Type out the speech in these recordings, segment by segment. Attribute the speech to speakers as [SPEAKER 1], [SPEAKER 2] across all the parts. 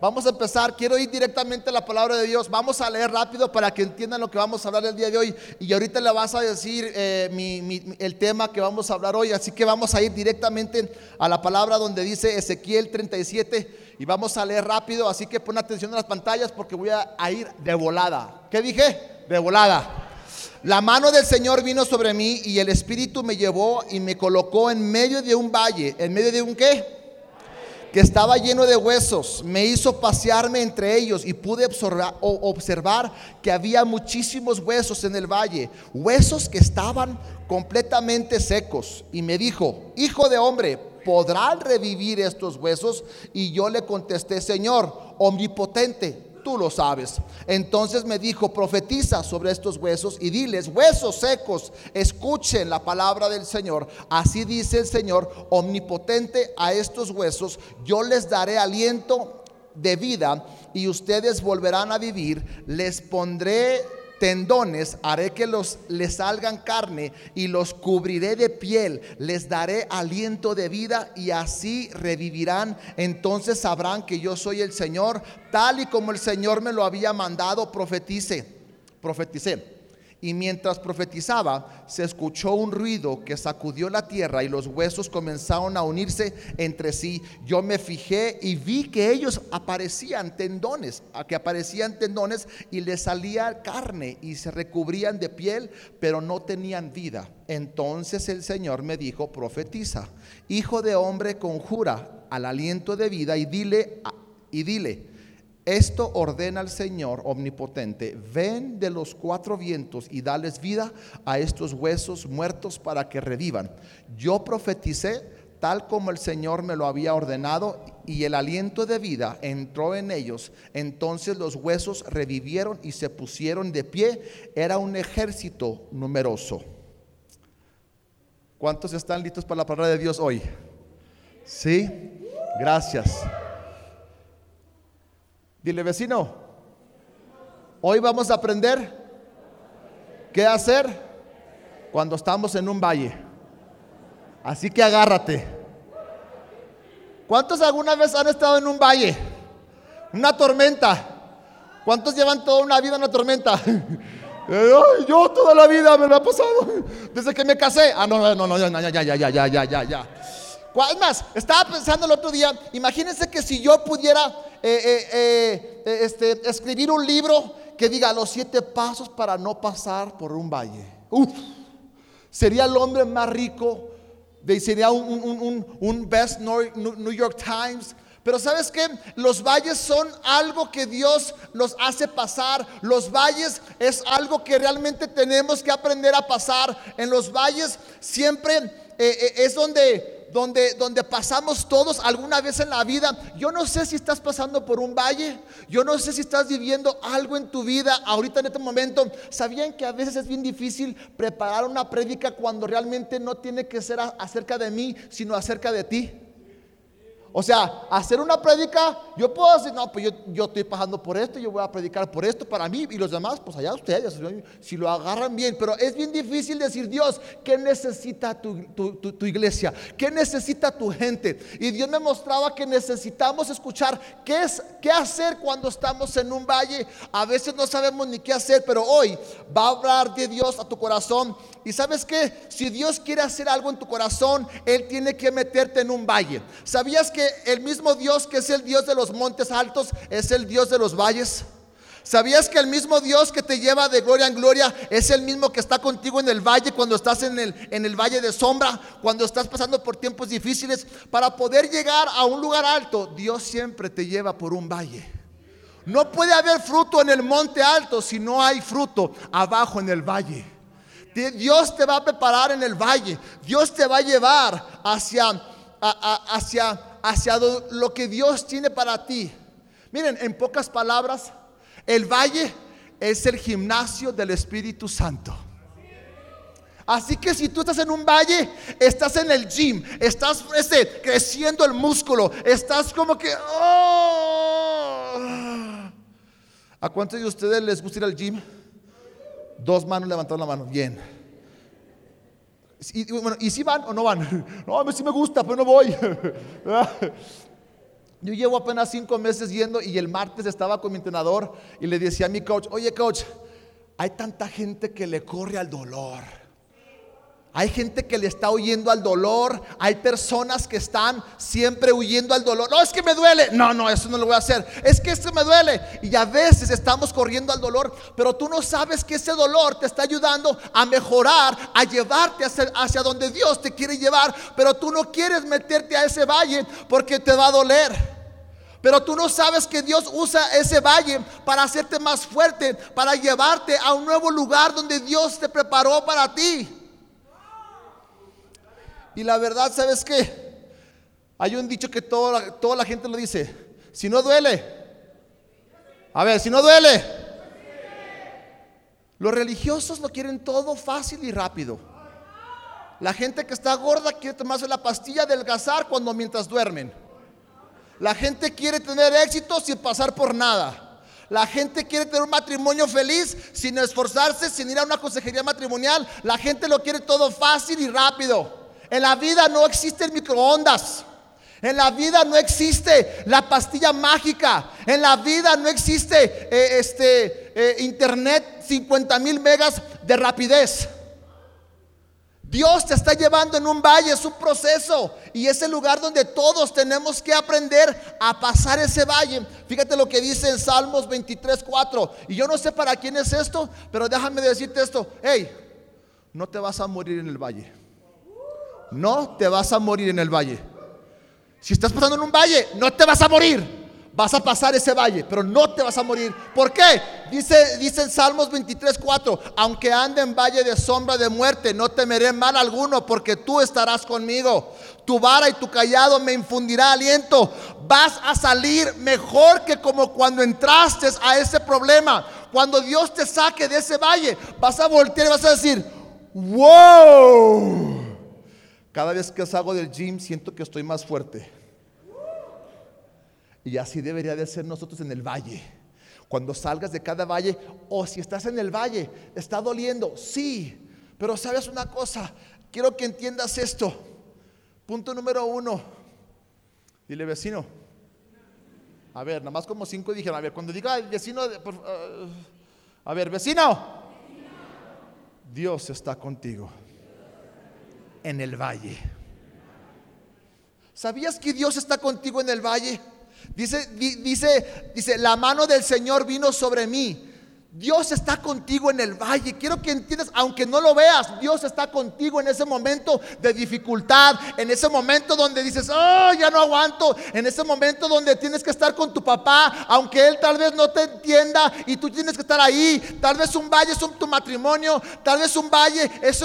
[SPEAKER 1] vamos a empezar. Quiero ir directamente a la palabra de Dios. Vamos a leer rápido para que entiendan lo que vamos a hablar el día de hoy. Y ahorita le vas a decir eh, el tema que vamos a hablar hoy. Así que vamos a ir directamente a la palabra donde dice Ezequiel 37. Y vamos a leer rápido. Así que pon atención a las pantallas porque voy a, a ir de volada. ¿Qué dije? De volada. La mano del Señor vino sobre mí y el Espíritu me llevó y me colocó en medio de un valle. ¿En medio de un qué? Que estaba lleno de huesos, me hizo pasearme entre ellos y pude observar que había muchísimos huesos en el valle, huesos que estaban completamente secos. Y me dijo, hijo de hombre, ¿podrán revivir estos huesos? Y yo le contesté, Señor, omnipotente tú lo sabes. Entonces me dijo, profetiza sobre estos huesos y diles, huesos secos, escuchen la palabra del Señor. Así dice el Señor omnipotente a estos huesos, yo les daré aliento de vida y ustedes volverán a vivir, les pondré tendones, haré que los les salgan carne y los cubriré de piel, les daré aliento de vida y así revivirán. Entonces sabrán que yo soy el Señor, tal y como el Señor me lo había mandado, profetice, profeticé. Y mientras profetizaba, se escuchó un ruido que sacudió la tierra y los huesos comenzaron a unirse entre sí. Yo me fijé y vi que ellos aparecían tendones, que aparecían tendones y les salía carne y se recubrían de piel, pero no tenían vida. Entonces el Señor me dijo, profetiza, hijo de hombre, conjura al aliento de vida y dile, y dile, esto ordena el Señor omnipotente, ven de los cuatro vientos y dales vida a estos huesos muertos para que revivan. Yo profeticé tal como el Señor me lo había ordenado y el aliento de vida entró en ellos. Entonces los huesos revivieron y se pusieron de pie. Era un ejército numeroso. ¿Cuántos están listos para la palabra de Dios hoy? Sí, gracias. Dile vecino, hoy vamos a aprender qué hacer cuando estamos en un valle. Así que agárrate. ¿Cuántos alguna vez han estado en un valle? Una tormenta. ¿Cuántos llevan toda una vida en una tormenta? yo toda la vida me lo ha pasado. Desde que me casé. Ah, no, no, no, no, ya, ya, ya, ya, ya, ya, ya. Es más, estaba pensando el otro día, imagínense que si yo pudiera eh, eh, eh, este, escribir un libro que diga los siete pasos para no pasar por un valle. Uf, sería el hombre más rico, sería un, un, best New York Times. Pero sabes que los valles son algo que Dios nos hace pasar. Los valles es algo que realmente tenemos que aprender a pasar. En los valles siempre es donde donde, donde pasamos todos alguna vez en la vida. Yo no sé si estás pasando por un valle, yo no sé si estás viviendo algo en tu vida ahorita en este momento. ¿Sabían que a veces es bien difícil preparar una prédica cuando realmente no tiene que ser acerca de mí, sino acerca de ti? O sea, hacer una prédica, yo puedo decir, no, pues yo, estoy pasando por esto, yo voy a predicar por esto para mí y los demás, pues allá ustedes, si lo agarran bien. Pero es bien difícil decir, Dios, ¿qué necesita tu, tu, iglesia? ¿Qué necesita tu gente? Y Dios me mostraba que necesitamos escuchar qué, es, qué hacer cuando estamos en un valle. A veces no sabemos ni qué hacer, pero hoy va a hablar de Dios a tu corazón. Y sabes que si Dios quiere hacer algo en tu corazón, Él tiene que meterte en un valle. ¿Sabías que el mismo Dios que es el Dios de los montes altos es el Dios de los valles? ¿Sabías que el mismo Dios que te lleva de gloria en gloria es el mismo que está contigo en el valle cuando estás en el, en el valle de sombra, cuando estás pasando por tiempos difíciles? Para poder llegar a un lugar alto, Dios siempre te lleva por un valle. No puede haber fruto en el monte alto si no hay fruto abajo en el valle. Dios te va a preparar en el valle. Dios te va a llevar hacia, hacia hacia lo que Dios tiene para ti. Miren, en pocas palabras, el valle es el gimnasio del Espíritu Santo. Así que si tú estás en un valle, estás en el gym, estás este, creciendo el músculo, estás como que... Oh. ¿A cuántos de ustedes les gusta ir al gym? Dos manos levantaron la mano. Bien. Y, bueno, ¿y si van o no van? No, a mí sí me gusta, pero no voy. Yo llevo apenas cinco meses yendo y el martes estaba con mi entrenador y le decía a mi coach, oye coach, hay tanta gente que le corre al dolor. Hay gente que le está huyendo al dolor. Hay personas que están siempre huyendo al dolor. No, es que me duele. No, no, eso no lo voy a hacer. Es que esto me duele. Y a veces estamos corriendo al dolor, pero tú no sabes que ese dolor te está ayudando a mejorar, a llevarte hacia, hacia donde Dios te quiere llevar. Pero tú no quieres meterte a ese valle porque te va a doler. Pero tú no sabes que Dios usa ese valle para hacerte más fuerte, para llevarte a un nuevo lugar donde Dios te preparó para ti. Y la verdad, ¿sabes qué? Hay un dicho que toda, toda la gente lo dice. Si no duele. A ver, si no duele. Los religiosos lo quieren todo fácil y rápido. La gente que está gorda quiere tomarse la pastilla del gazar cuando mientras duermen. La gente quiere tener éxito sin pasar por nada. La gente quiere tener un matrimonio feliz sin esforzarse, sin ir a una consejería matrimonial. La gente lo quiere todo fácil y rápido. En la vida no existen microondas. En la vida no existe la pastilla mágica. En la vida no existe eh, este eh, internet 50 mil megas de rapidez. Dios te está llevando en un valle, es un proceso y es el lugar donde todos tenemos que aprender a pasar ese valle. Fíjate lo que dice en Salmos 23, 4. Y yo no sé para quién es esto, pero déjame decirte esto. Hey, no te vas a morir en el valle no te vas a morir en el valle. Si estás pasando en un valle, no te vas a morir. Vas a pasar ese valle, pero no te vas a morir. ¿Por qué? Dice, dice en Salmos 23, 4, aunque ande en valle de sombra de muerte, no temeré mal alguno, porque tú estarás conmigo. Tu vara y tu callado me infundirá aliento. Vas a salir mejor que como cuando entraste a ese problema. Cuando Dios te saque de ese valle, vas a voltear y vas a decir, wow. Cada vez que salgo del gym siento que estoy más fuerte. Y así debería de ser nosotros en el valle. Cuando salgas de cada valle, o si estás en el valle, está doliendo, sí. Pero sabes una cosa, quiero que entiendas esto. Punto número uno. Dile vecino. A ver, nada más como cinco dijeron, a ver, cuando diga vecino, uh, a ver, vecino. Dios está contigo en el valle. ¿Sabías que Dios está contigo en el valle? Dice, dice, dice, la mano del Señor vino sobre mí Dios está contigo en el valle. Quiero que entiendas, aunque no lo veas, Dios está contigo en ese momento de dificultad, en ese momento donde dices, oh, ya no aguanto, en ese momento donde tienes que estar con tu papá, aunque él tal vez no te entienda y tú tienes que estar ahí. Tal vez un valle es tu matrimonio, tal vez un valle es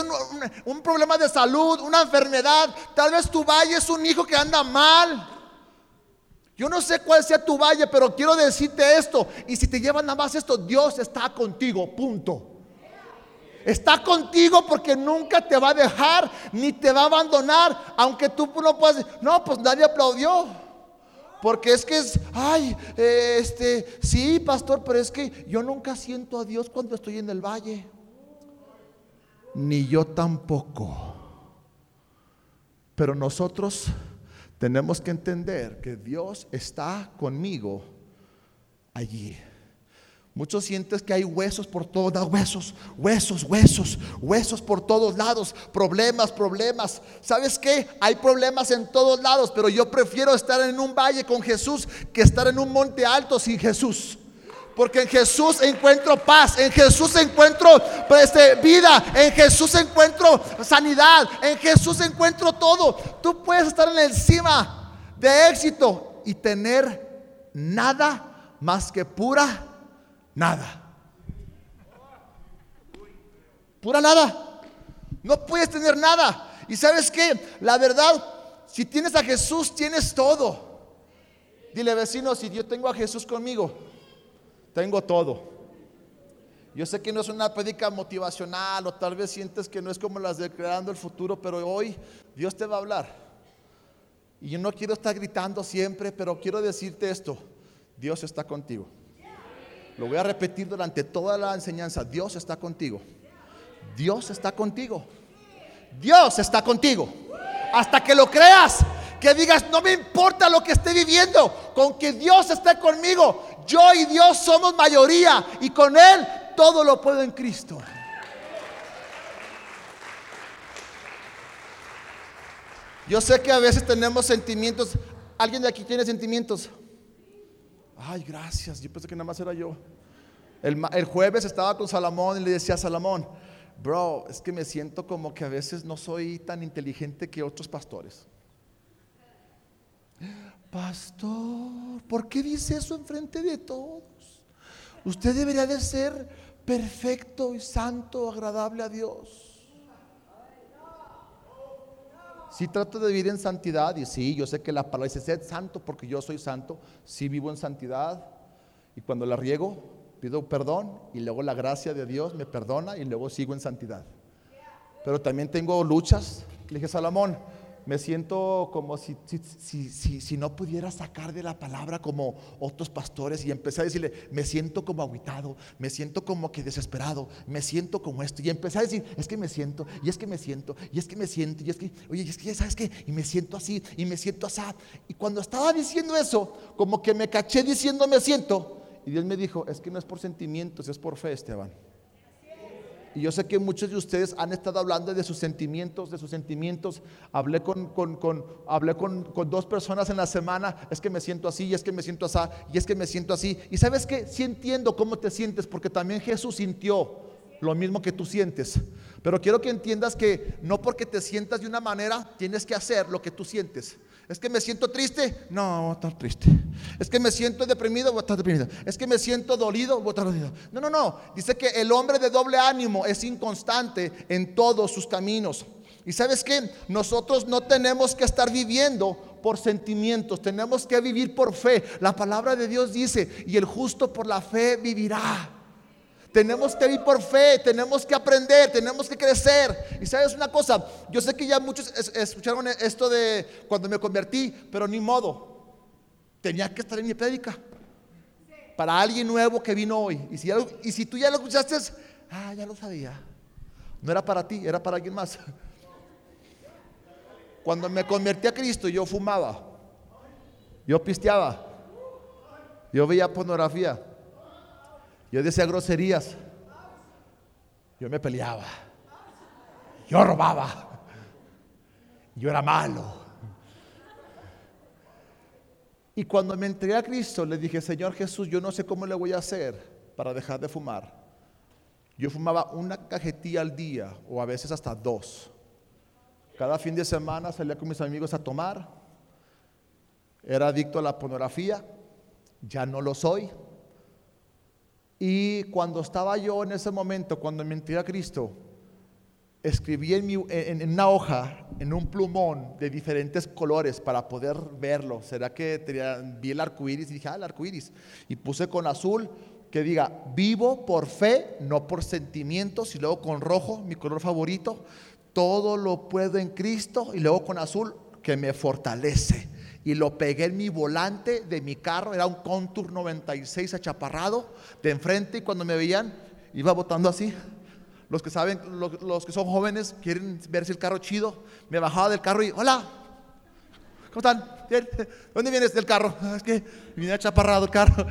[SPEAKER 1] un problema de salud, una enfermedad, tal vez tu valle es un hijo que anda mal. Yo no sé cuál sea tu valle, pero quiero decirte esto. Y si te llevan nada más esto, Dios está contigo, punto. Está contigo porque nunca te va a dejar ni te va a abandonar. Aunque tú no puedas no, pues nadie aplaudió. Porque es que es, ay, este, sí, pastor, pero es que yo nunca siento a Dios cuando estoy en el valle. Ni yo tampoco. Pero nosotros tenemos que entender que Dios está conmigo allí. Muchos sientes que hay huesos por todos lados, huesos, huesos, huesos, huesos por todos lados, problemas, problemas. ¿Sabes qué? Hay problemas en todos lados, pero yo prefiero estar en un valle con Jesús que estar en un monte alto sin Jesús. Porque en Jesús encuentro paz, en Jesús encuentro este, vida, en Jesús encuentro sanidad, en Jesús encuentro todo. Tú puedes estar en el cima de éxito y tener nada más que pura nada. Pura nada. No puedes tener nada. Y sabes que la verdad, si tienes a Jesús, tienes todo. Dile vecino, si yo tengo a Jesús conmigo, tengo todo. Yo sé que no es una prédica motivacional o tal vez sientes que no es como las de creando el futuro, pero hoy Dios te va a hablar. Y yo no quiero estar gritando siempre, pero quiero decirte esto. Dios está contigo. Lo voy a repetir durante toda la enseñanza. Dios está contigo. Dios está contigo. Dios está contigo. Hasta que lo creas Que digas, no me importa lo que esté viviendo, con que Dios esté conmigo. Yo y Dios somos mayoría y con Él todo lo puedo en Cristo. Yo sé que a veces tenemos sentimientos. ¿Alguien de aquí tiene sentimientos? Ay, gracias. Yo pensé que nada más era yo. El, jueves estaba con Salomón y le decía a Salomón, bro, es que me siento como que a veces no soy tan inteligente que otros pastores. Pastor, ¿por qué dice eso enfrente de todos? Usted debería de ser perfecto y santo, agradable a Dios. Si trato de vivir en santidad, y sí, yo sé que la palabra dice, sed santo porque yo soy santo, sí vivo en santidad, y cuando la riego, pido perdón, y luego la gracia de Dios me perdona, y luego sigo en santidad. Pero también tengo luchas, le dije Salomón, me siento como si, si, si, no pudiera sacar de la palabra como otros pastores y empecé a decirle, me siento como aguitado, me siento como que desesperado, me siento como esto. Y empecé a decir, es que me siento, y es que me siento, y es que me siento, y es que, oye, es que ya sabes qué, y me siento así, y me siento así. Y cuando estaba diciendo eso, como que me caché diciendo me siento, y Dios me dijo, es que no es por sentimientos, es por fe, Esteban. Y yo sé que muchos de ustedes han estado hablando de sus sentimientos, de sus sentimientos. Hablé con, hablé con, dos personas en la semana, es que me siento así, y es que me siento así, y es que me siento así. Y sabes que sí entiendo cómo te sientes, porque también Jesús sintió lo mismo que tú sientes. Pero quiero que entiendas que no porque te sientas de una manera, tienes que hacer lo que tú sientes. Es que me siento triste, no, voy a estar triste. Es que me siento deprimido, voy a estar deprimido. Es que me siento dolido, voy a estar dolido. No, no, no. Dice que el hombre de doble ánimo es inconstante en todos sus caminos. Y sabes que nosotros no tenemos que estar viviendo por sentimientos, tenemos que vivir por fe. La palabra de Dios dice, y el justo por la fe vivirá. Tenemos que ir por fe, tenemos que aprender, tenemos que crecer. Y sabes una cosa, yo sé que ya muchos escucharon esto de cuando me convertí, pero ni modo. Tenía que estar en mi prédica. Para alguien nuevo que vino hoy. Y si, y si tú ya lo escuchaste, ah, ya lo sabía. No era para ti, era para alguien más. Cuando me convertí a Cristo, yo fumaba. Yo pisteaba. Yo veía pornografía. Yo decía groserías. Yo me peleaba. Yo robaba. Yo era malo. Y cuando me entregué a Cristo, le dije, Señor Jesús, yo no sé cómo le voy a hacer para dejar de fumar. Yo fumaba una cajetilla al día o a veces hasta dos. Cada fin de semana salía con mis amigos a tomar. Era adicto a la pornografía. Ya no lo soy. Y cuando estaba yo en ese momento, cuando me entregué a Cristo, escribí en, una hoja, en un plumón de diferentes colores para poder verlo. ¿Será que vi el arco iris? Y dije, ah, el arco iris. Y puse con azul que diga, vivo por fe, no por sentimientos. Y luego con rojo, mi color favorito, todo lo puedo en Cristo. Y luego con azul, que me fortalece y lo pegué en mi volante de mi carro, era un Contour 96 achaparrado de enfrente y cuando me veían iba botando así. Los que saben, los, que son jóvenes quieren ver si el carro chido, me bajaba del carro y hola, ¿cómo están? ¿Dónde vienes del carro? Ah, es que vine achaparrado el carro.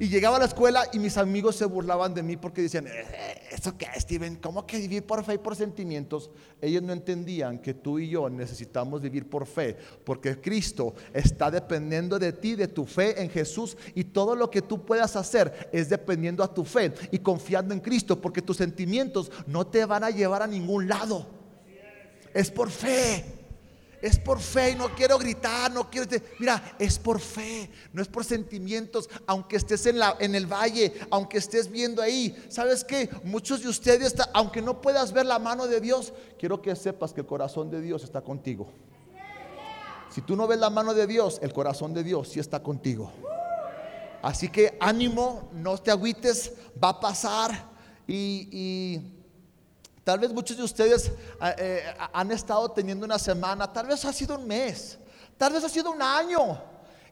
[SPEAKER 1] Y llegaba a la escuela y mis amigos se burlaban de mí porque decían, eh, ¿eso qué, Steven? ¿Cómo que vivir por fe y por sentimientos? Ellos no entendían que tú y yo necesitamos vivir por fe, porque Cristo está dependiendo de ti, de tu fe en Jesús, y todo lo que tú puedas hacer es dependiendo a tu fe y confiando en Cristo, porque tus sentimientos no te van a llevar a ningún lado. Es por fe. Es por fe y no quiero gritar, no quiero... Mira, es por fe, no es por sentimientos, aunque estés en, la, en el valle, aunque estés viendo ahí. ¿Sabes qué? Muchos de ustedes, aunque no puedas ver la mano de Dios, quiero que sepas que el corazón de Dios está contigo. Si tú no ves la mano de Dios, el corazón de Dios sí está contigo. Así que ánimo, no te agüites, va a pasar y Tal vez muchos de ustedes ah, eh, han estado teniendo una semana, tal vez ha sido un mes, tal vez ha sido un año.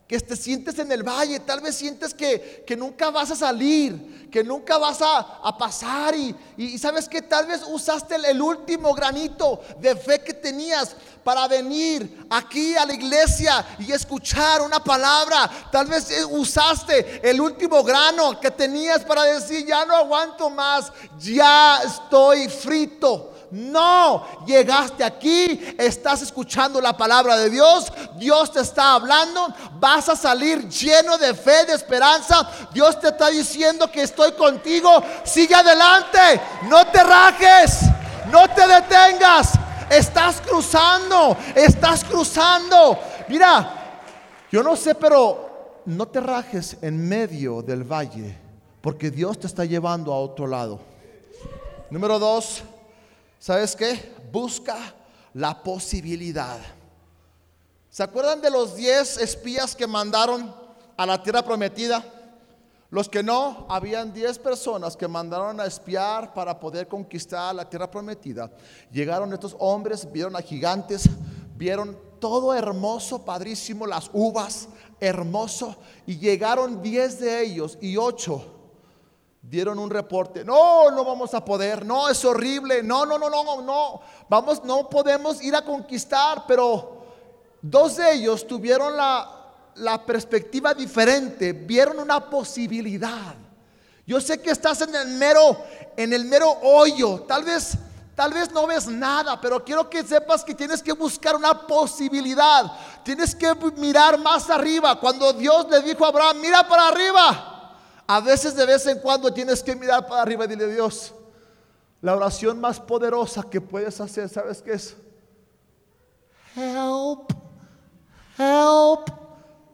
[SPEAKER 1] Que te sientes en el valle, tal vez sientes que, que nunca vas a salir, que nunca vas a, a pasar y, y, sabes que tal vez usaste el, el, último granito de fe que tenías para venir aquí a la iglesia y escuchar una palabra, tal vez eh, usaste el último grano que tenías para decir, ya no aguanto más, ya estoy frito. No, llegaste aquí, estás escuchando la palabra de Dios, Dios te está hablando, vas a salir lleno de fe, de esperanza. Dios te está diciendo que estoy contigo, sigue adelante, no te rajes, no te detengas, estás cruzando, estás cruzando. Mira, yo no sé, pero no te rajes en medio del valle, porque Dios te está llevando a otro lado. Número dos. ¿Sabes qué? Busca la posibilidad. ¿Se acuerdan de los 10 espías que mandaron a la tierra prometida? Los que no, habían 10 personas que mandaron a espiar para poder conquistar la tierra prometida. Llegaron estos hombres, vieron a gigantes, vieron todo hermoso, padrísimo, las uvas, hermoso, y llegaron 10 de ellos y 8 dieron un reporte, no, no vamos a poder, no, es horrible, no, no, no, no, no, vamos, no podemos ir a conquistar, pero dos de ellos tuvieron la, la perspectiva diferente, vieron una posibilidad. Yo sé que estás en el mero, en el mero hoyo, tal vez, tal vez no ves nada, pero quiero que sepas que tienes que buscar una posibilidad, tienes que mirar más arriba. Cuando Dios le dijo a Abraham, mira para arriba. A veces de vez en cuando tienes que mirar para arriba y dile Dios, la oración más poderosa que puedes hacer, ¿sabes qué es? Help, help.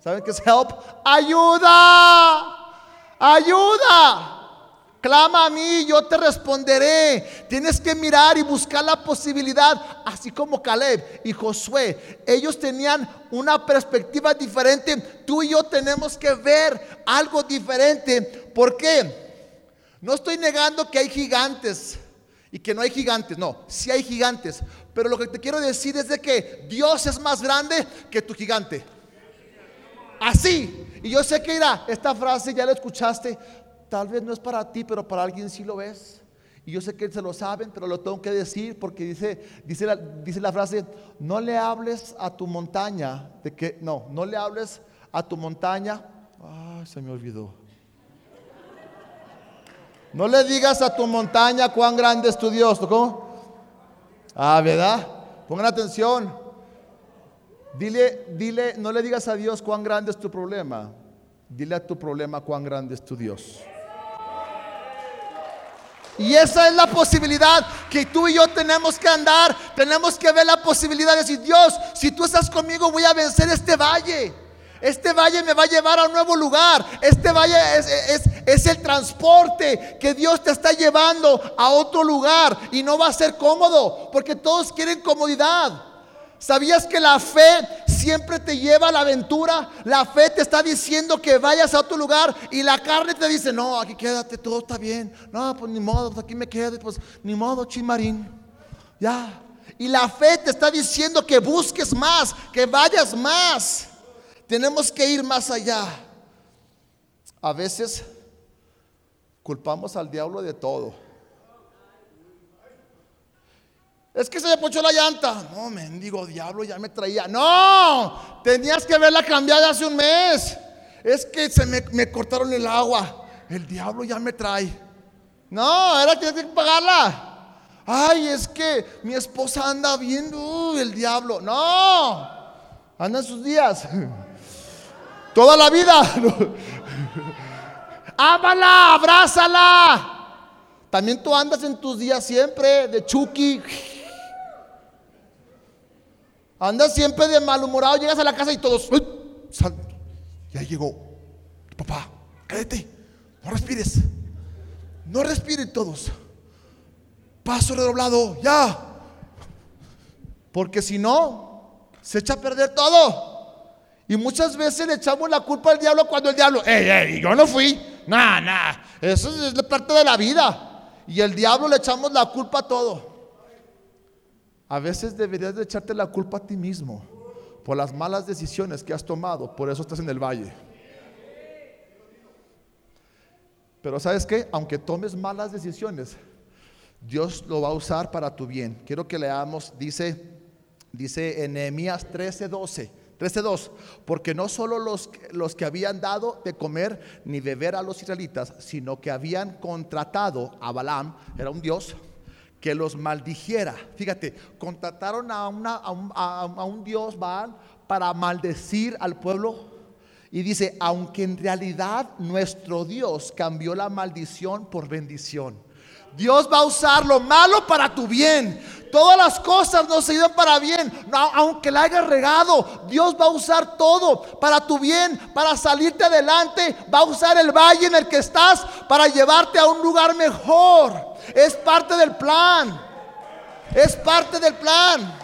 [SPEAKER 1] ¿Saben qué es help? Ayuda, ayuda. Clama a mí, yo te responderé. Tienes que mirar y buscar la posibilidad, así como Caleb y Josué. Ellos tenían una perspectiva diferente. Tú y yo tenemos que ver algo diferente. ¿Por qué? No estoy negando que hay gigantes y que no hay gigantes. No, sí hay gigantes. Pero lo que te quiero decir es de que Dios es más grande que tu gigante. Así. Y yo sé que irá, esta frase ya la escuchaste, Tal vez no es para ti, pero para alguien sí lo es. Y yo sé que se lo saben, pero lo tengo que decir porque dice, dice, la, dice la frase, no le hables a tu montaña, de que, no, no le hables a tu montaña. Ay, se me olvidó. No le digas a tu montaña cuán grande es tu Dios. ¿Cómo? Ah, ¿verdad? Pongan atención. Dile, dile, no le digas a Dios cuán grande es tu problema. Dile a tu problema cuán grande es tu Dios. Y esa es la posibilidad que tú y yo tenemos que andar. Tenemos que ver la posibilidad de decir, Dios, si tú estás conmigo voy a vencer este valle. Este valle me va a llevar a un nuevo lugar. Este valle es, es, el transporte que Dios te está llevando a otro lugar. Y no va a ser cómodo, porque todos quieren comodidad. ¿Sabías que la fe siempre te lleva a la aventura? La fe te está diciendo que vayas a otro lugar y la carne te dice, no, aquí quédate, todo está bien. No, pues ni modo, pues aquí me quedo, pues ni modo, chimarín. Ya. Y la fe te está diciendo que busques más, que vayas más. Tenemos que ir más allá. A veces culpamos al diablo de todo. Es que se me pochó la llanta. No, mendigo diablo, ya me traía. No, tenías que verla cambiada hace un mes. Es que se me, cortaron el agua. El diablo ya me trae. No, era que que pagarla. Ay, es que mi esposa anda viendo el diablo. No, anda en sus días. Toda la vida. Ámala, abrázala. También tú andas en tus días siempre de Chucky. Andas siempre de malhumorado, llegas a la casa y todos, ya llegó papá, cállate, no respires, no respiren todos. Paso redoblado, ya. Porque si no, se echa a perder todo. Y muchas veces le echamos la culpa al diablo cuando el diablo, ey, ey, yo no fui. Nah, nah, eso es parte de la vida. Y el diablo le echamos la culpa a todo. A veces deberías de echarte la culpa a ti mismo. por las malas decisiones que has tomado, por eso estás en el valle. Pero sabes qué, aunque tomes malas decisiones, Dios lo va a usar para tu bien. Quiero que leamos, dice, dice en Nehemías 13:12. 13:2, porque no solo los, los que habían dado de comer ni beber a los israelitas, sino que habían contratado a Balaam, era un dios, que los maldijera. Fíjate, contrataron a, un, dios Baal para maldecir al pueblo. Y dice, aunque en realidad nuestro Dios cambió la maldición por bendición. Dios va a usar lo malo para tu bien. Todas las cosas no se dan para bien. aunque la hayas regado, Dios va a usar todo para tu bien, para salirte adelante. Va a usar el valle en el que estás para llevarte a un lugar mejor. Es parte del plan. Es parte del plan.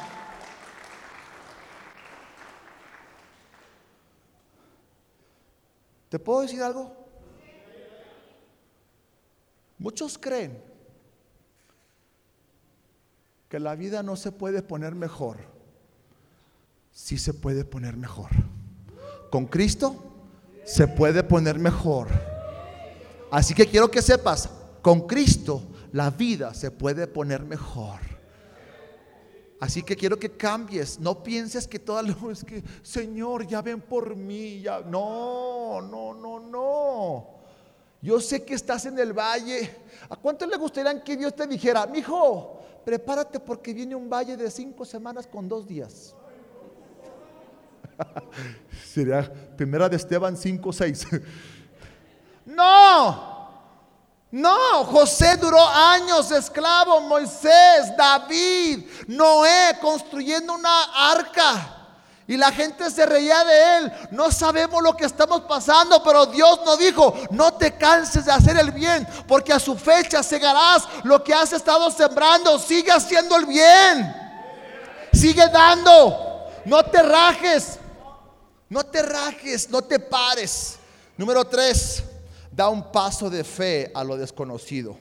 [SPEAKER 1] ¿Te puedo decir algo? Muchos creen que la vida no se puede poner mejor. Sí se puede poner mejor. Con Cristo se puede poner mejor. Así que quiero que sepas, con Cristo la vida se puede poner mejor. Así que quiero que cambies. No pienses que todo lo es que, Señor, ya ven por mí. Ya. No, no, no, no. Yo sé que estás en el valle. ¿A cuánto le gustaría que Dios te dijera, mi hijo, prepárate porque viene un valle de cinco semanas con dos días. Sería primera de Esteban 5, 6. no, no, José duró años esclavo, Moisés, David, Noé construyendo una arca. Y la gente se reía de él. No sabemos lo que estamos pasando, pero Dios nos dijo, no te canses de hacer el bien, porque a su fecha segarás lo que has estado sembrando. Sigue haciendo el bien. Sigue dando. No te rajes. No te rajes, no te pares. Número tres, da un paso de fe a lo desconocido.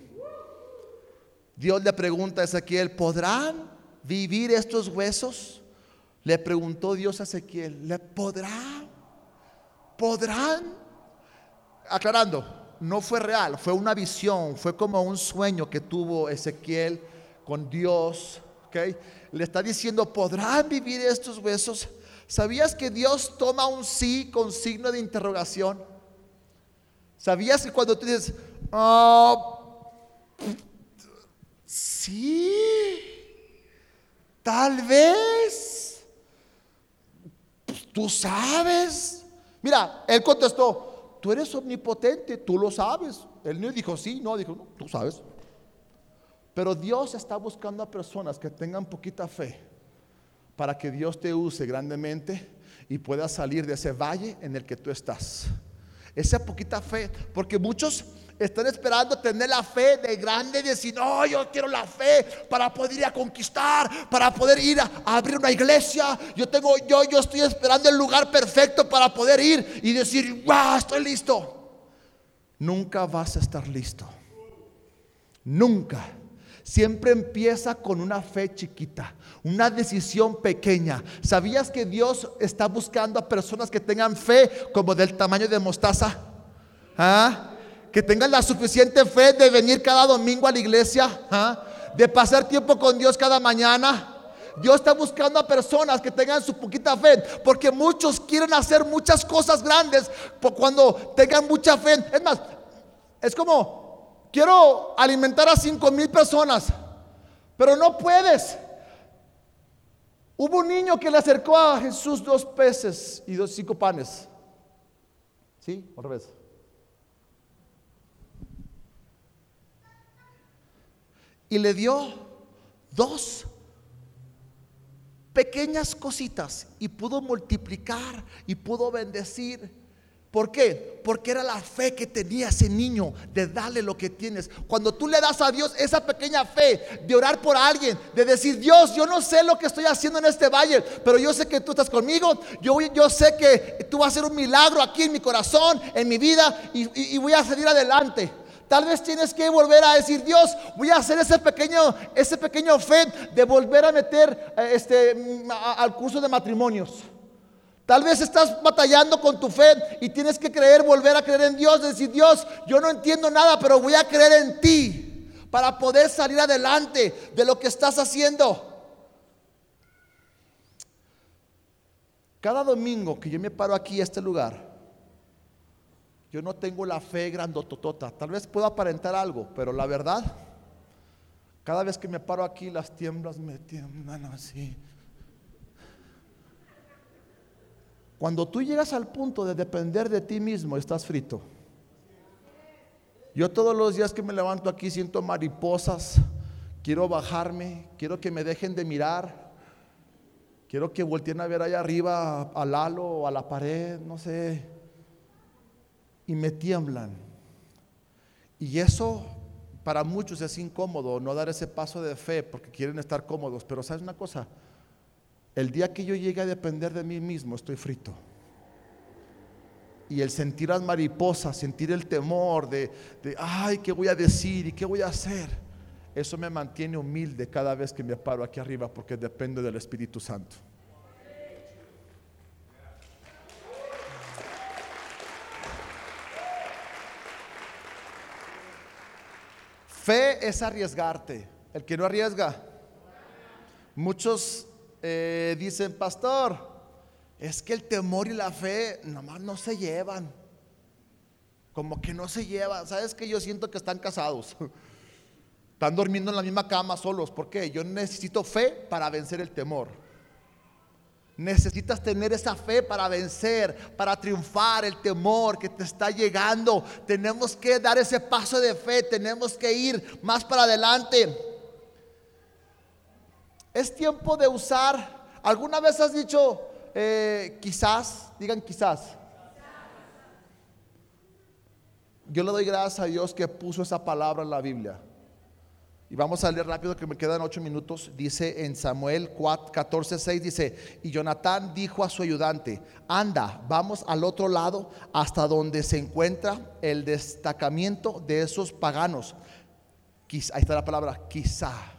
[SPEAKER 1] Dios le pregunta a Ezequiel, ¿podrán vivir estos huesos? Le preguntó Dios a Ezequiel, ¿le podrá? ¿Podrán? Aclarando, no fue real, fue una visión, fue como un sueño que tuvo Ezequiel con Dios. ¿okay? Le está diciendo, ¿podrán vivir estos huesos? ¿Sabías que Dios toma un sí con signo de interrogación? ¿Sabías que cuando tú dices, oh, sí, tal vez, Tú sabes. Mira, él contestó, tú eres omnipotente, tú lo sabes. Él no dijo sí, no, dijo, no, tú sabes. Pero Dios está buscando a personas que tengan poquita fe para que Dios te use grandemente y puedas salir de ese valle en el que tú estás. Esa poquita fe, porque muchos están esperando tener la fe de grande decir, no, yo quiero la fe para poder ir a conquistar, para poder ir a, abrir una iglesia. Yo tengo, yo, yo estoy esperando el lugar perfecto para poder ir y decir, wow, estoy listo. Nunca vas a estar listo. Nunca. Siempre empieza con una fe chiquita, una decisión pequeña. ¿Sabías que Dios está buscando a personas que tengan fe como del tamaño de mostaza? ¿Ah? que tengan la suficiente fe de venir cada domingo a la iglesia, ¿ah? de pasar tiempo con Dios cada mañana. Dios está buscando a personas que tengan su poquita fe, porque muchos quieren hacer muchas cosas grandes cuando tengan mucha fe. Es más, es como, quiero alimentar a cinco mil personas, pero no puedes. Hubo un niño que le acercó a Jesús dos peces y dos cinco panes. ¿Sí? Otra vez. y le dio dos pequeñas cositas y pudo multiplicar y pudo bendecir. ¿Por qué? Porque era la fe que tenía ese niño de darle lo que tienes. Cuando tú le das a Dios esa pequeña fe de orar por alguien, de decir, Dios, yo no sé lo que estoy haciendo en este valle, pero yo sé que tú estás conmigo, yo, yo sé que tú vas a hacer un milagro aquí en mi corazón, en mi vida, y, y voy a salir adelante. Tal vez tienes que volver a decir, Dios, voy a hacer ese pequeño, ese pequeño fe de volver a meter eh, este, mm, al curso de matrimonios. Tal vez estás batallando con tu fe y tienes que creer, volver a creer en Dios, decir, Dios, yo no entiendo nada, pero voy a creer en ti para poder salir adelante de lo que estás haciendo. Cada domingo que yo me paro aquí a este lugar, yo no tengo la fe grandototota. Tal vez pueda aparentar algo, pero la verdad, cada vez que me paro aquí, las tiemblas me tiemblan así. Cuando tú llegas al punto de depender de ti mismo, estás frito. Yo todos los días que me levanto aquí siento mariposas, quiero bajarme, quiero que me dejen de mirar, quiero que volteen a ver allá arriba al halo o a la pared, no sé y me tiemblan. Y eso para muchos es incómodo, no dar ese paso de fe porque quieren estar cómodos. Pero sabes una cosa, el día que yo llegue a depender de mí mismo, estoy frito. Y el sentir las mariposas, sentir el temor de, de, ay, ¿qué voy a decir y qué voy a hacer? Eso me mantiene humilde cada vez que me paro aquí arriba porque depende del Espíritu Santo. Fe es arriesgarte. El que no arriesga. Muchos eh, dicen, pastor, es que el temor y la fe nomás no se llevan. Como que no se llevan. ¿Sabes que Yo siento que están casados. Están durmiendo en la misma cama solos. ¿Por qué? Yo necesito fe para vencer el temor. Necesitas tener esa fe para vencer, para triunfar el temor que te está llegando. Tenemos que dar ese paso de fe, tenemos que ir más para adelante. Es tiempo de usar. ¿Alguna vez has dicho eh, quizás? Digan quizás. Yo le doy gracias a Dios que puso esa palabra en la Biblia. Y vamos a leer rápido que me quedan ocho minutos. Dice en Samuel 14, 6, dice, y Jonatán dijo a su ayudante, anda, vamos al otro lado hasta donde se encuentra el destacamiento de esos paganos. ahí está la palabra, quizá,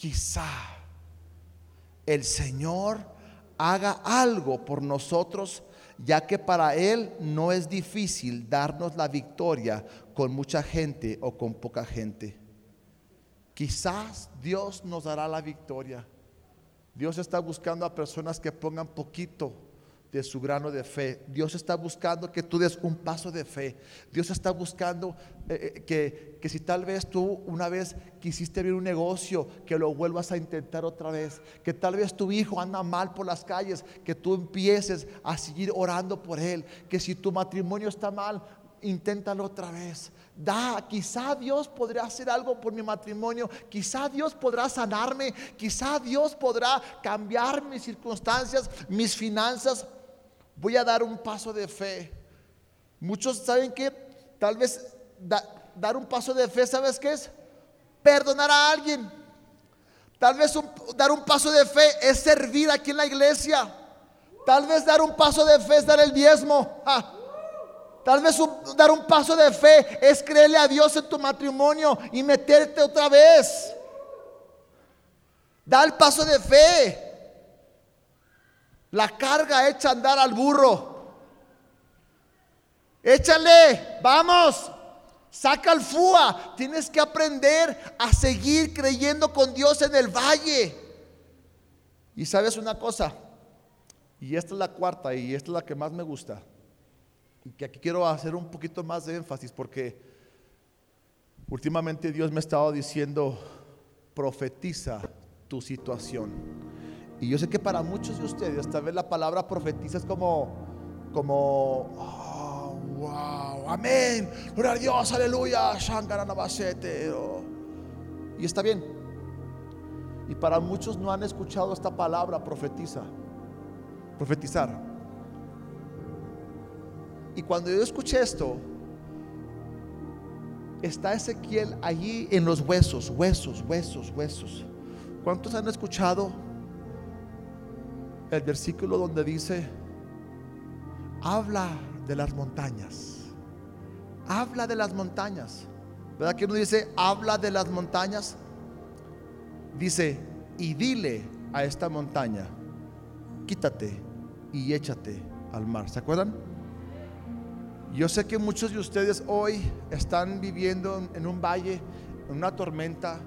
[SPEAKER 1] quizá el Señor haga algo por nosotros, ya que para Él no es difícil darnos la victoria con mucha gente o con poca gente. Quizás Dios nos dará la victoria. Dios está buscando a personas que pongan poquito de su grano de fe. Dios está buscando que tú des un paso de fe. Dios está buscando eh, eh, que, que, si tal vez tú una vez quisiste abrir un negocio, que lo vuelvas a intentar otra vez. Que tal vez tu hijo anda mal por las calles, que tú empieces a seguir orando por él. Que si tu matrimonio está mal, inténtalo otra vez. Da, quizá Dios podrá hacer algo por mi matrimonio, quizá Dios podrá sanarme, quizá Dios podrá cambiar mis circunstancias, mis finanzas. Voy a dar un paso de fe. Muchos saben que tal vez dar un paso de fe, ¿sabes qué es? Perdonar a alguien. Tal vez dar un paso de fe es servir aquí en la iglesia. Tal vez dar un paso de fe es dar el diezmo. Tal vez dar un paso de fe es creerle a Dios en tu matrimonio y meterte otra vez. Da el paso de fe. La carga echa a andar al burro. Échale, vamos, saca el FUA. Tienes que aprender a seguir creyendo con Dios en el valle. Y sabes una cosa, y esta es la cuarta y esta es la que más me gusta. Y que aquí quiero hacer un poquito más de énfasis porque últimamente Dios me ha estado diciendo, profetiza tu situación. Y yo sé que para muchos de ustedes, tal vez la palabra profetiza es como, como, oh, wow, amén, gloria a Dios, aleluya, oh. Y está bien. Y para muchos no han escuchado esta palabra profetiza, profetizar. Y cuando yo escuché esto, está Ezequiel allí en los huesos, huesos, huesos, huesos. ¿Cuántos han escuchado el versículo donde dice, habla de las montañas? Habla de las montañas. ¿Verdad que uno dice, habla de las montañas? Dice, y dile a esta montaña, quítate y échate al mar. ¿Se acuerdan? Yo sé que muchos de ustedes hoy están viviendo en un valle, en una tormenta,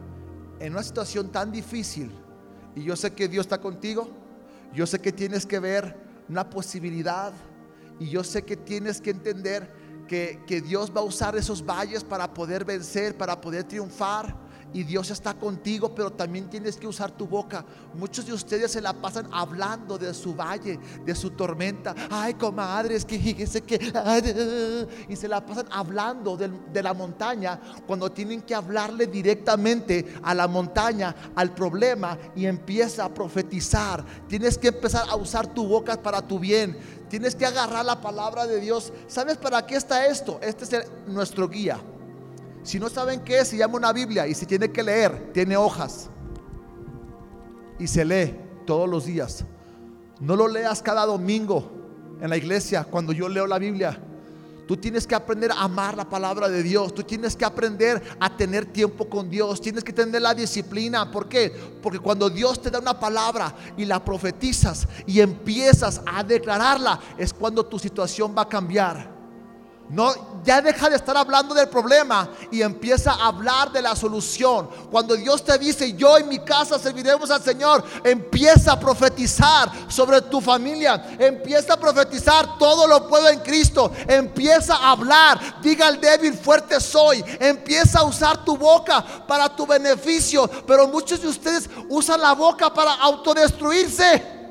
[SPEAKER 1] en una situación tan difícil. Y yo sé que Dios está contigo. Yo sé que tienes que ver una posibilidad. Y yo sé que tienes que entender que, que Dios va a usar esos valles para poder vencer, para poder triunfar y Dios está contigo, pero también tienes que usar tu boca. Muchos de ustedes se la pasan hablando de su valle, de su tormenta. Ay, comadre, es que fíjese que. Y se la pasan hablando de la montaña cuando tienen que hablarle directamente a la montaña, al problema, y empieza a profetizar. Tienes que empezar a usar tu boca para tu bien. Tienes que agarrar la palabra de Dios. ¿Sabes para qué está esto? Este es nuestro guía. Si no saben qué es, se llama una Biblia y si tiene que leer, tiene hojas. Y se lee todos los días. No lo leas cada domingo en la iglesia cuando yo leo la Biblia. Tú tienes que aprender a amar la palabra de Dios. Tú tienes que aprender a tener tiempo con Dios. Tienes que tener la disciplina. ¿Por qué? Porque cuando Dios te da una palabra y la profetizas y empiezas a declararla, es cuando tu situación va a cambiar. No, ya deja de estar hablando del problema y empieza a hablar de la solución. Cuando Dios te dice, yo y mi casa serviremos al Señor, empieza a profetizar sobre tu familia. Empieza a profetizar, todo lo puedo en Cristo. Empieza a hablar, diga al débil, fuerte soy. Empieza a usar tu boca para tu beneficio. Pero muchos de ustedes usan la boca para autodestruirse.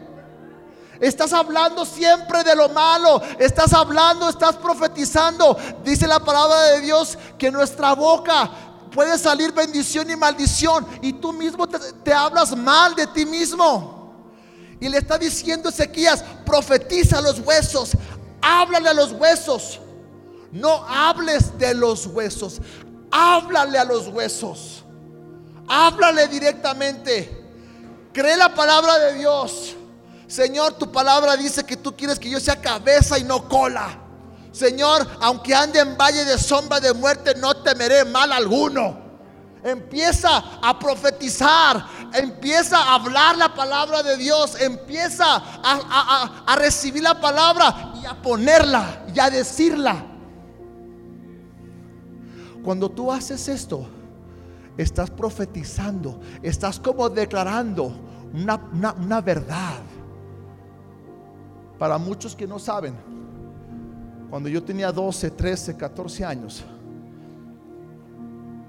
[SPEAKER 1] Estás hablando siempre de lo malo. Estás hablando, estás profetizando. Dice la palabra de Dios que nuestra boca puede salir bendición y maldición. Y tú mismo te, hablas mal de ti mismo. Y le está diciendo Ezequías, profetiza los huesos. Háblale a los huesos. No hables de los huesos. Háblale a los huesos. Háblale directamente. Cree la palabra de Dios. Señor, tu palabra dice que tú quieres que yo sea cabeza y no cola. Señor, aunque ande en valle de sombra de muerte, no temeré mal alguno. Empieza a profetizar, empieza a hablar la palabra de Dios, empieza a, recibir la palabra y a ponerla y a decirla. Cuando tú haces esto, estás profetizando, estás como declarando una, una verdad. Para muchos que no saben, cuando yo tenía 12, 13, 14 años,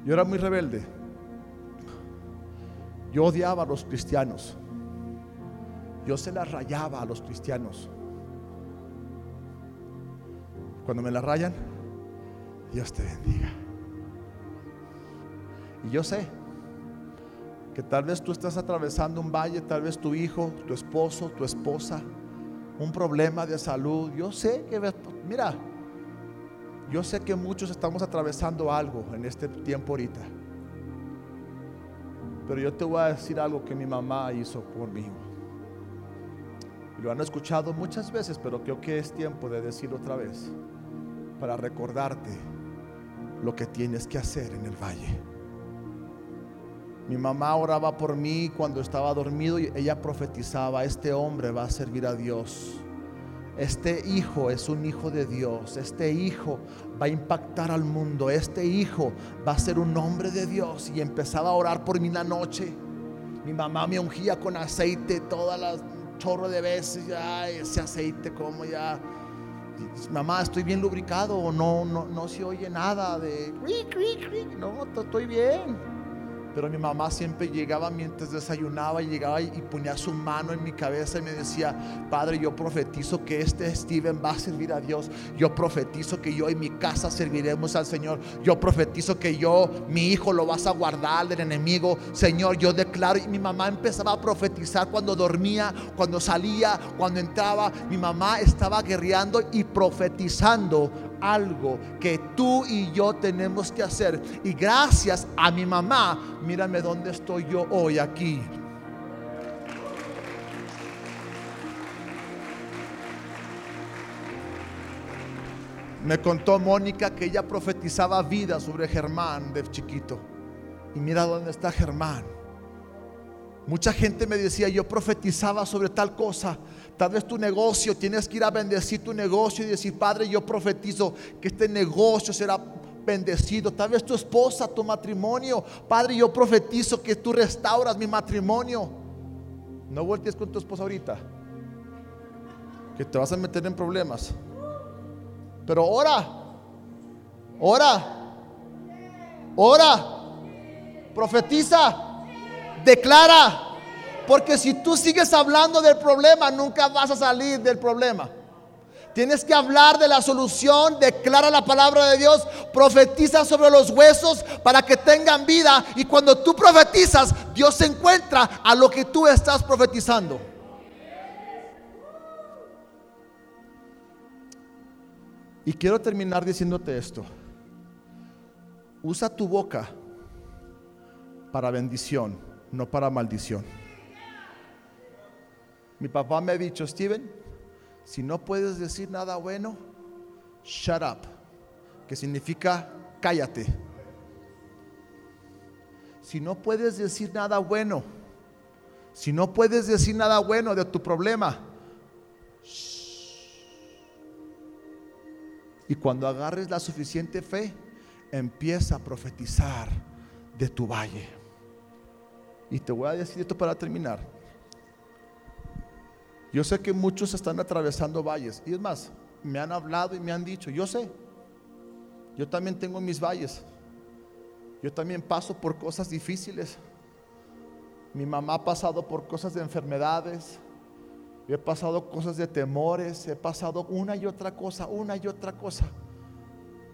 [SPEAKER 1] yo era muy rebelde. Yo odiaba a los cristianos. Yo se las rayaba a los cristianos. Cuando me la rayan, Dios te bendiga. Y yo sé que tal vez tú estás atravesando un valle, tal vez tu hijo, tu esposo, tu esposa, un problema de salud. Yo sé que, mira, yo sé que muchos estamos atravesando algo en este tiempo ahorita. Pero yo te voy a decir algo que mi mamá hizo por mí. lo han escuchado muchas veces, pero creo que es tiempo de decirlo otra vez. Para recordarte lo que tienes que hacer en el valle. Mi mamá oraba por mí cuando estaba dormido y ella profetizaba, este hombre va a servir a Dios. Este hijo es un hijo de Dios. Este hijo va a impactar al mundo. Este hijo va a ser un hombre de Dios. Y empezaba a orar por mí la noche. Mi mamá me ungía con aceite todas las chorro de veces. Ya ese aceite como ya. Mamá, estoy bien lubricado. No, no, no se oye nada de. No, estoy bien. Pero mi mamá siempre llegaba mientras desayunaba y llegaba y ponía su mano en mi cabeza y me decía, Padre, yo profetizo que este Steven va a servir a Dios. Yo profetizo que yo y mi casa serviremos al Señor. Yo profetizo que yo, mi hijo, lo vas a guardar del enemigo. Señor, yo declaro. Y mi mamá empezaba a profetizar cuando dormía, cuando salía, cuando entraba. Mi mamá estaba guerreando y profetizando algo que tú y yo tenemos que hacer. Y gracias a mi mamá, mírame dónde estoy yo hoy aquí. Me contó Mónica que ella profetizaba vida sobre Germán de chiquito. Y mira dónde está Germán. Mucha gente me decía, yo profetizaba sobre tal cosa. Tal vez tu negocio, tienes que ir a bendecir tu negocio y decir, Padre, yo profetizo que este negocio será bendecido. Tal vez tu esposa, tu matrimonio. Padre, yo profetizo que tú restauras mi matrimonio. No voltees con tu esposa ahorita, que te vas a meter en problemas. Pero ora, ora, ora, profetiza, declara. Porque si tú sigues hablando del problema, nunca vas a salir del problema. Tienes que hablar de la solución, declara la palabra de Dios, profetiza sobre los huesos para que tengan vida. Y cuando tú profetizas, Dios se encuentra a lo que tú estás profetizando. Y quiero terminar diciéndote esto. Usa tu boca para bendición, no para maldición. Mi papá me ha dicho, Steven, si no puedes decir nada bueno, shut up, que significa cállate. Si no puedes decir nada bueno, si no puedes decir nada bueno de tu problema, y cuando agarres la suficiente fe, empieza a profetizar de tu valle. Y te voy a decir esto para terminar. Yo sé que muchos están atravesando valles. Y es más, me han hablado y me han dicho, yo sé, yo también tengo mis valles. Yo también paso por cosas difíciles. Mi mamá ha pasado por cosas de enfermedades. Yo he pasado cosas de temores. He pasado una y otra cosa, una y otra cosa.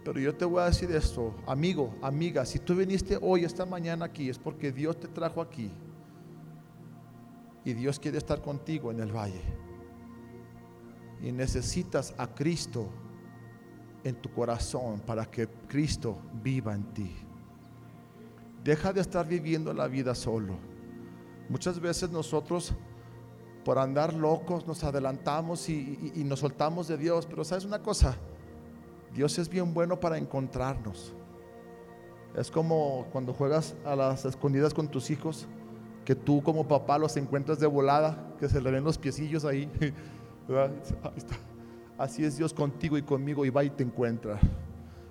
[SPEAKER 1] Pero yo te voy a decir esto, amigo, amiga, si tú viniste hoy, esta mañana aquí, es porque Dios te trajo aquí. Y Dios quiere estar contigo en el valle. Y necesitas a Cristo en tu corazón para que Cristo viva en ti. Deja de estar viviendo la vida solo. Muchas veces nosotros, por andar locos, nos adelantamos y, y nos soltamos de Dios. Pero sabes una cosa, Dios es bien bueno para encontrarnos. Es como cuando juegas a las escondidas con tus hijos, que tú como papá los encuentras de volada, que se le ven los piecillos ahí. Así es Dios contigo y conmigo y va y te encuentra.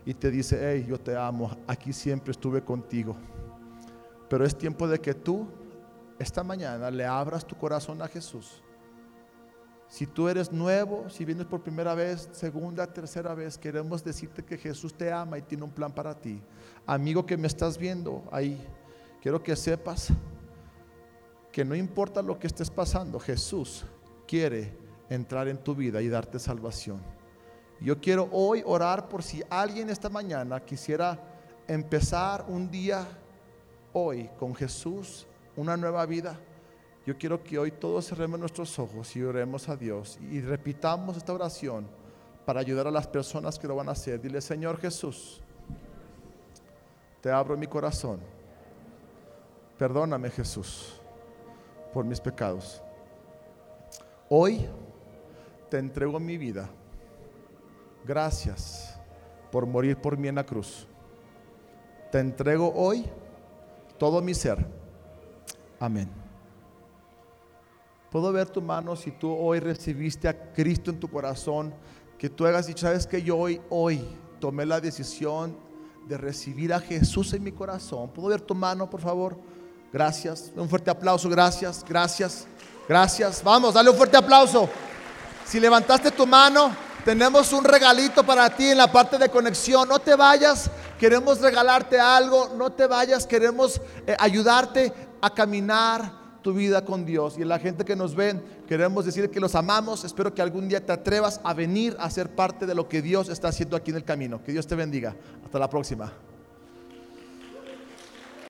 [SPEAKER 1] Y te dice, hey, yo te amo, aquí siempre estuve contigo. Pero es tiempo de que tú, esta mañana, le abras tu corazón a Jesús si tú eres nuevo, si vienes por primera vez, segunda, tercera vez, queremos decirte que Jesús te ama y tiene un plan para ti. Amigo que me estás viendo ahí, quiero que sepas que no importa lo que estés pasando, Jesús quiere entrar en tu vida y darte salvación. Yo quiero hoy orar por si alguien esta mañana quisiera empezar un día hoy con Jesús, una nueva vida. Yo quiero que hoy todos cerremos nuestros ojos y oremos a Dios y repitamos esta oración para ayudar a las personas que lo van a hacer. Dile, Señor Jesús, te abro mi corazón. Perdóname Jesús por mis pecados. Hoy te entrego mi vida. Gracias por morir por mí en la cruz. Te entrego hoy todo mi ser. Amén. Puedo ver tu mano si tú hoy recibiste a Cristo en tu corazón, que tú hagas dicho, sabes que yo hoy, hoy tomé la decisión de recibir a Jesús en mi corazón. ¿Puedo ver tu mano, por favor? Gracias. Un fuerte aplauso, gracias, gracias, gracias. Vamos, dale un fuerte aplauso. Si levantaste tu mano, tenemos un regalito para ti en la parte de conexión. No te vayas, queremos regalarte algo. No te vayas, queremos eh, ayudarte a caminar tu vida con Dios. Y la gente que nos ven, queremos decir que los amamos. Espero que algún día te atrevas a venir a ser parte de lo que Dios está haciendo aquí en el camino. Que Dios te bendiga. Hasta la próxima.